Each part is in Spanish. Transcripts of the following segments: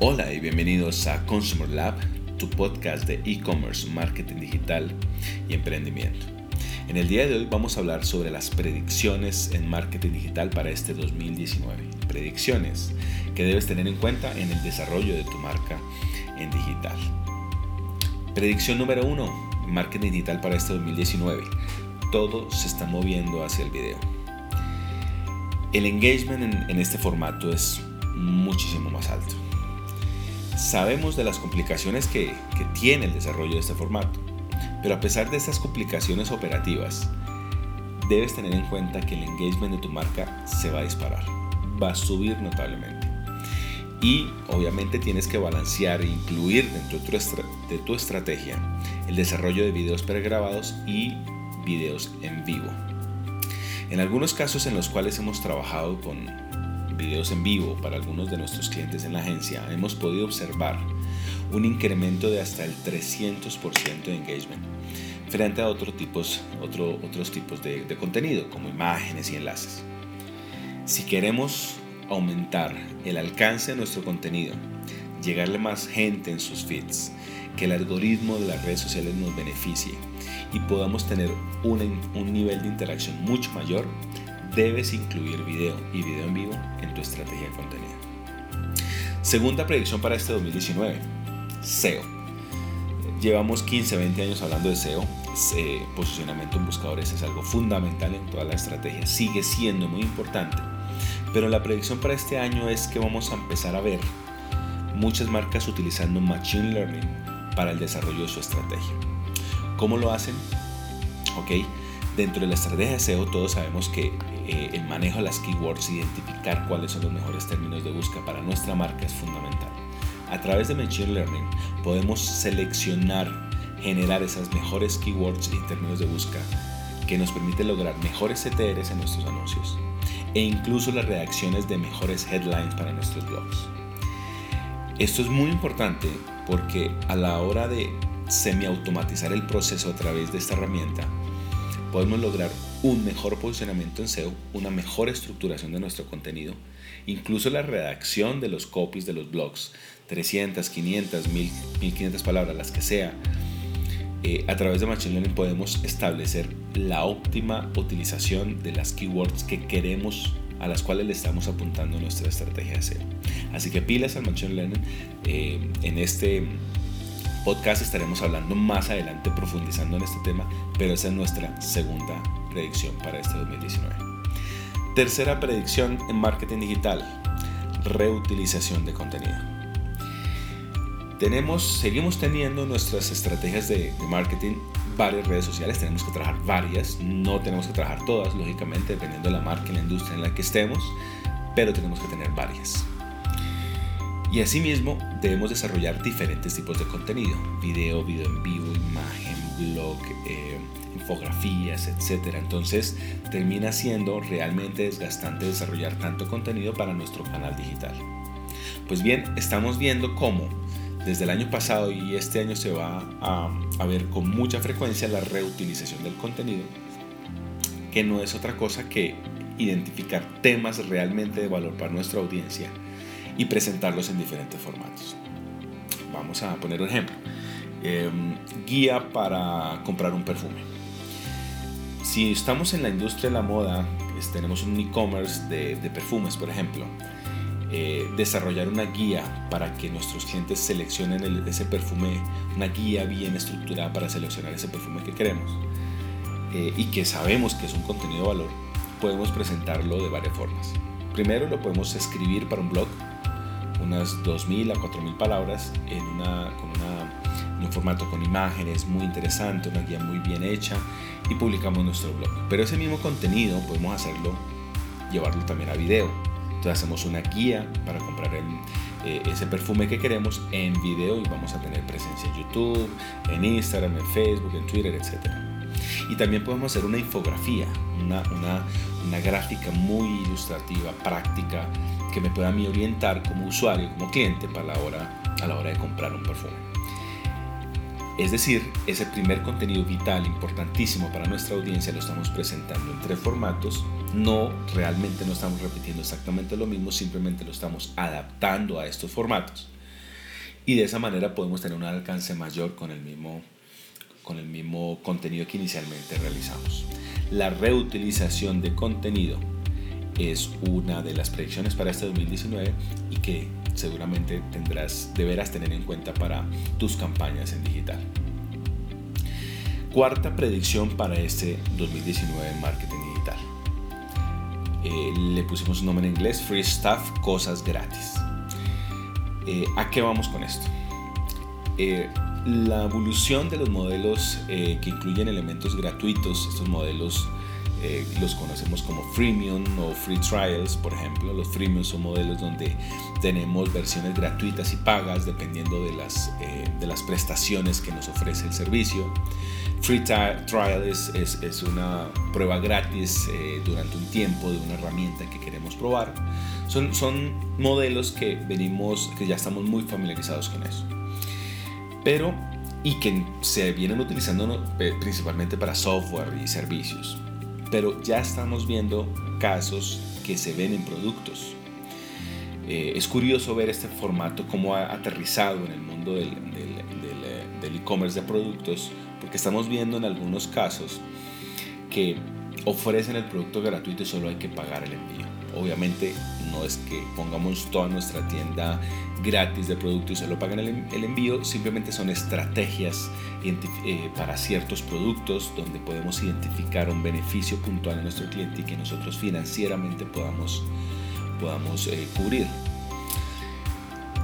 Hola y bienvenidos a Consumer Lab, tu podcast de e-commerce, marketing digital y emprendimiento. En el día de hoy vamos a hablar sobre las predicciones en marketing digital para este 2019. Predicciones que debes tener en cuenta en el desarrollo de tu marca en digital. Predicción número uno, marketing digital para este 2019. Todo se está moviendo hacia el video. El engagement en, este formato es muchísimo más alto. Sabemos de las complicaciones que, que tiene el desarrollo de este formato, pero a pesar de estas complicaciones operativas, debes tener en cuenta que el engagement de tu marca se va a disparar, va a subir notablemente. Y obviamente tienes que balancear e incluir dentro de tu estrategia el desarrollo de videos pregrabados y videos en vivo. En algunos casos en los cuales hemos trabajado con videos en vivo para algunos de nuestros clientes en la agencia, hemos podido observar un incremento de hasta el 300% de engagement frente a otros tipos, otros tipos de, de contenido como imágenes y enlaces. Si queremos aumentar el alcance de nuestro contenido, llegarle más gente en sus feeds, que el algoritmo de las redes sociales nos beneficie y podamos tener un nivel de interacción mucho mayor, debes incluir video y video en vivo en tu estrategia de contenido. Segunda predicción para este 2019, SEO. Llevamos 15, 20 años hablando de SEO. posicionamiento en buscadores es algo fundamental en toda la estrategia, sigue siendo muy importante. Pero la predicción para este año es que vamos a empezar a ver muchas marcas utilizando Machine Learning para el desarrollo de su estrategia. ¿Cómo lo hacen? Ok, dentro de la estrategia de SEO todos sabemos que eh, el manejo de las keywords, identificar cuáles son los mejores términos de búsqueda para nuestra marca es fundamental. A través de Machine Learning podemos seleccionar, generar esas mejores keywords y términos de búsqueda que nos permite lograr mejores CTRs en nuestros anuncios e incluso las redacciones de mejores headlines para nuestros blogs. Esto es muy importante porque a la hora de semiautomatizar el proceso a través de esta herramienta, podemos lograr un mejor posicionamiento en SEO, una mejor estructuración de nuestro contenido, incluso la redacción de los copies de los blogs, 300, 500, 1000, 1500 palabras, las que sea. Eh, a través de Machine Learning podemos establecer la óptima utilización de las keywords que queremos a las cuales le estamos apuntando nuestra estrategia de SEO. Así que pilas al Machine Learning eh, en este podcast estaremos hablando más adelante profundizando en este tema, pero esa es nuestra segunda predicción para este 2019. Tercera predicción en marketing digital, reutilización de contenido. Tenemos, seguimos teniendo nuestras estrategias de, de marketing varias redes sociales, tenemos que trabajar varias, no tenemos que trabajar todas, lógicamente, dependiendo de la marca y la industria en la que estemos, pero tenemos que tener varias. Y asimismo debemos desarrollar diferentes tipos de contenido, video, video en vivo, imagen, blog, eh, infografías, etc. Entonces termina siendo realmente desgastante desarrollar tanto contenido para nuestro canal digital. Pues bien, estamos viendo cómo desde el año pasado y este año se va a, a ver con mucha frecuencia la reutilización del contenido, que no es otra cosa que identificar temas realmente de valor para nuestra audiencia y presentarlos en diferentes formatos. Vamos a poner un ejemplo. Em, guía para comprar un perfume. Si estamos en la industria de la moda, tenemos un e-commerce de, perfumes, por ejemplo, eh, desarrollar una guía para que nuestros clientes seleccionen ese perfume, una guía bien estructurada para seleccionar ese perfume que queremos eh, y que sabemos que es un contenido de valor, podemos presentarlo de varias formas. Primero lo podemos escribir para un blog, unas 2.000 a 4.000 palabras en, una, con un formato con imágenes muy interesante, una guía muy bien hecha y publicamos nuestro blog. Pero ese mismo contenido podemos hacerlo, llevarlo también a video. Entonces hacemos una guía para comprar eh, ese perfume que queremos en video y vamos a tener presencia en YouTube, en Instagram, en Facebook, en Twitter, etc. Y también podemos hacer una infografía, una, una, una gráfica muy ilustrativa, práctica, que me pueda a mí orientar como usuario, como cliente para la hora, a la hora de comprar un perfume. Es decir, ese primer contenido vital, importantísimo para nuestra audiencia, lo estamos presentando en tres formatos. No, realmente no estamos repitiendo exactamente lo mismo, simplemente lo estamos adaptando a estos formatos. y de esa manera podemos tener un alcance mayor con el mismo, con el mismo contenido que inicialmente realizamos. La reutilización de contenido es una de las predicciones para este 2019 y que seguramente tendrás, deberás tener en cuenta para tus campañas en digital. Cuarta predicción para este 2019 en marketing digital. Eh, le pusimos un nombre en inglés, Free Stuff, cosas gratis. Eh, ¿A qué vamos con esto? Eh, la evolución de los modelos que incluyen elementos gratuitos, estos modelos eh, los conocemos como freemium o free trials, por ejemplo. Los freemium son modelos donde tenemos versiones gratuitas y pagas dependiendo de las, eh, de las prestaciones que nos ofrece el servicio. Free trial es, es, una prueba gratis eh, durante un tiempo de una herramienta que queremos probar. Son, son modelos que venimos, que ya estamos muy familiarizados con eso. Pero y que se vienen utilizando principalmente para software y servicios pero ya estamos viendo casos que se ven en productos. Eh, es curioso ver este formato cómo ha aterrizado en el mundo del e-commerce de productos, porque estamos viendo en algunos casos que ofrecen el producto gratuito y solo hay que pagar el envío. Obviamente no es que pongamos toda nuestra tienda gratis de producto y solo pagan el, envío, simplemente son estrategias eh, para ciertos productos donde podemos identificar un beneficio puntual a nuestro cliente y que nosotros financieramente podamos, podamos eh, cubrir.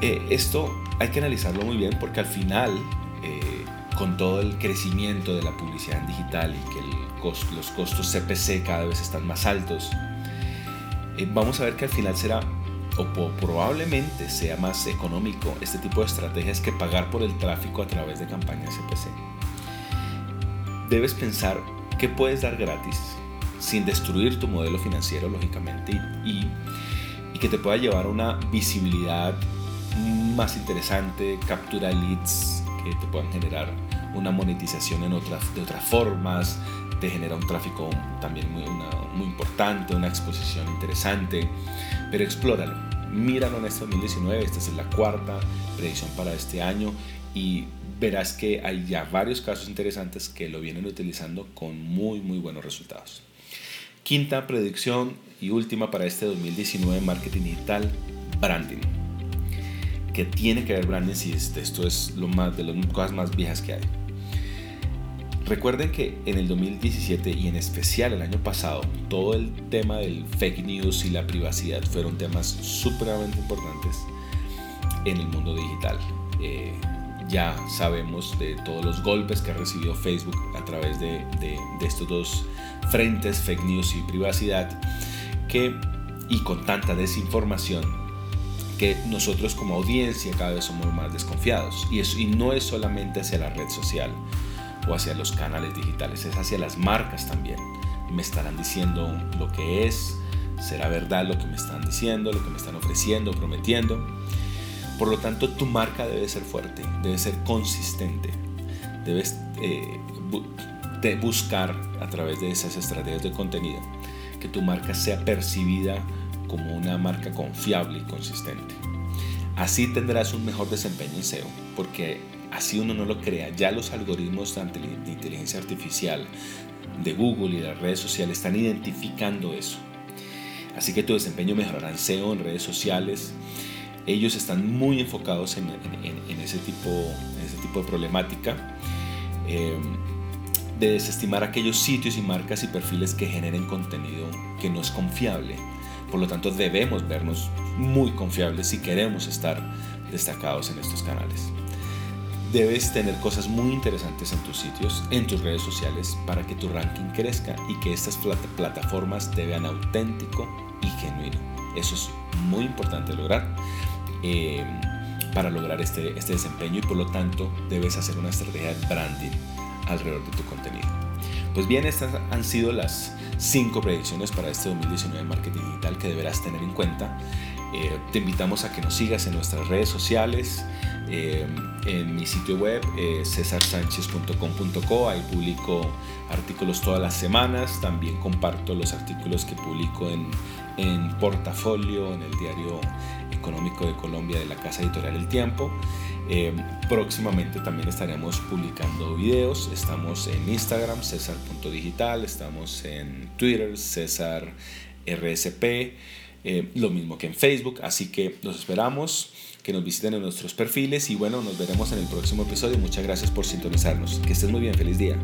Eh, esto hay que analizarlo muy bien porque al final, con todo el crecimiento de la publicidad en digital y que los costos CPC cada vez están más altos, eh, vamos a ver que al final será o probablemente sea más económico este tipo de estrategias que pagar por el tráfico a través de campañas CPC. Debes pensar qué puedes dar gratis sin destruir tu modelo financiero, lógicamente, y, que te pueda llevar a una visibilidad más interesante, captura leads que te puedan generar una monetización en otras, de otras formas, te genera un tráfico también muy, muy importante, una exposición interesante, pero explóralo, míralo en este 2019, esta es la cuarta predicción para este año y verás que hay ya varios casos interesantes que lo vienen utilizando con muy muy buenos resultados. Quinta predicción y última para este 2019 marketing digital, branding. Que tiene que ver branding si esto es lo más de las cosas más viejas que hay. Recuerden que en el 2017 y en especial el año pasado, todo el tema del fake news y la privacidad fueron temas supremamente importantes en el mundo digital. Eh, ya sabemos de todos los golpes que ha recibido Facebook a través de, estos dos frentes, fake news y privacidad, que, y con tanta desinformación, que nosotros como audiencia cada vez somos más desconfiados. Y no es solamente hacia la red social o hacia los canales digitales, es hacia las marcas también. Me estarán diciendo lo que es, será verdad lo que me están diciendo, lo que me están ofreciendo, prometiendo. Por lo tanto, tu marca debe ser fuerte, debe ser consistente, debes eh, buscar a través de esas estrategias de contenido que tu marca sea percibida como una marca confiable y consistente. Así tendrás un mejor desempeño en SEO, porque así uno no lo crea, ya los algoritmos de inteligencia artificial de Google y las redes sociales están identificando eso. Así que tu desempeño mejorará en SEO, en redes sociales. Ellos están muy enfocados en, ese, tipo, de problemática. Eh, de desestimar aquellos sitios y marcas y perfiles que generen contenido que no es confiable. Por lo tanto, debemos vernos muy confiables si queremos estar destacados en estos canales debes tener cosas muy interesantes en tus sitios, en tus redes sociales, para que tu ranking crezca y que estas plataformas te vean auténtico y genuino. Eso es muy importante lograr eh, para lograr este, este desempeño y por lo tanto debes hacer una estrategia de branding alrededor de tu contenido. Pues bien, estas han sido las cinco predicciones para este 2019 de marketing digital que deberás tener en cuenta. Eh, te invitamos a que nos sigas en nuestras redes sociales, eh, en mi sitio web eh, cesarsanchez.com.co, ahí publico artículos todas las semanas, también comparto los artículos que publico en, en Portafolio, en el diario económico de Colombia de la Casa Editorial El Tiempo. Eh, próximamente también estaremos publicando videos. Estamos en Instagram, César.digital, estamos en Twitter, César RSP, eh, lo mismo que en Facebook. Así que los esperamos, que nos visiten en nuestros perfiles y bueno, nos veremos en el próximo episodio. Muchas gracias por sintonizarnos. Que estés muy bien, feliz día.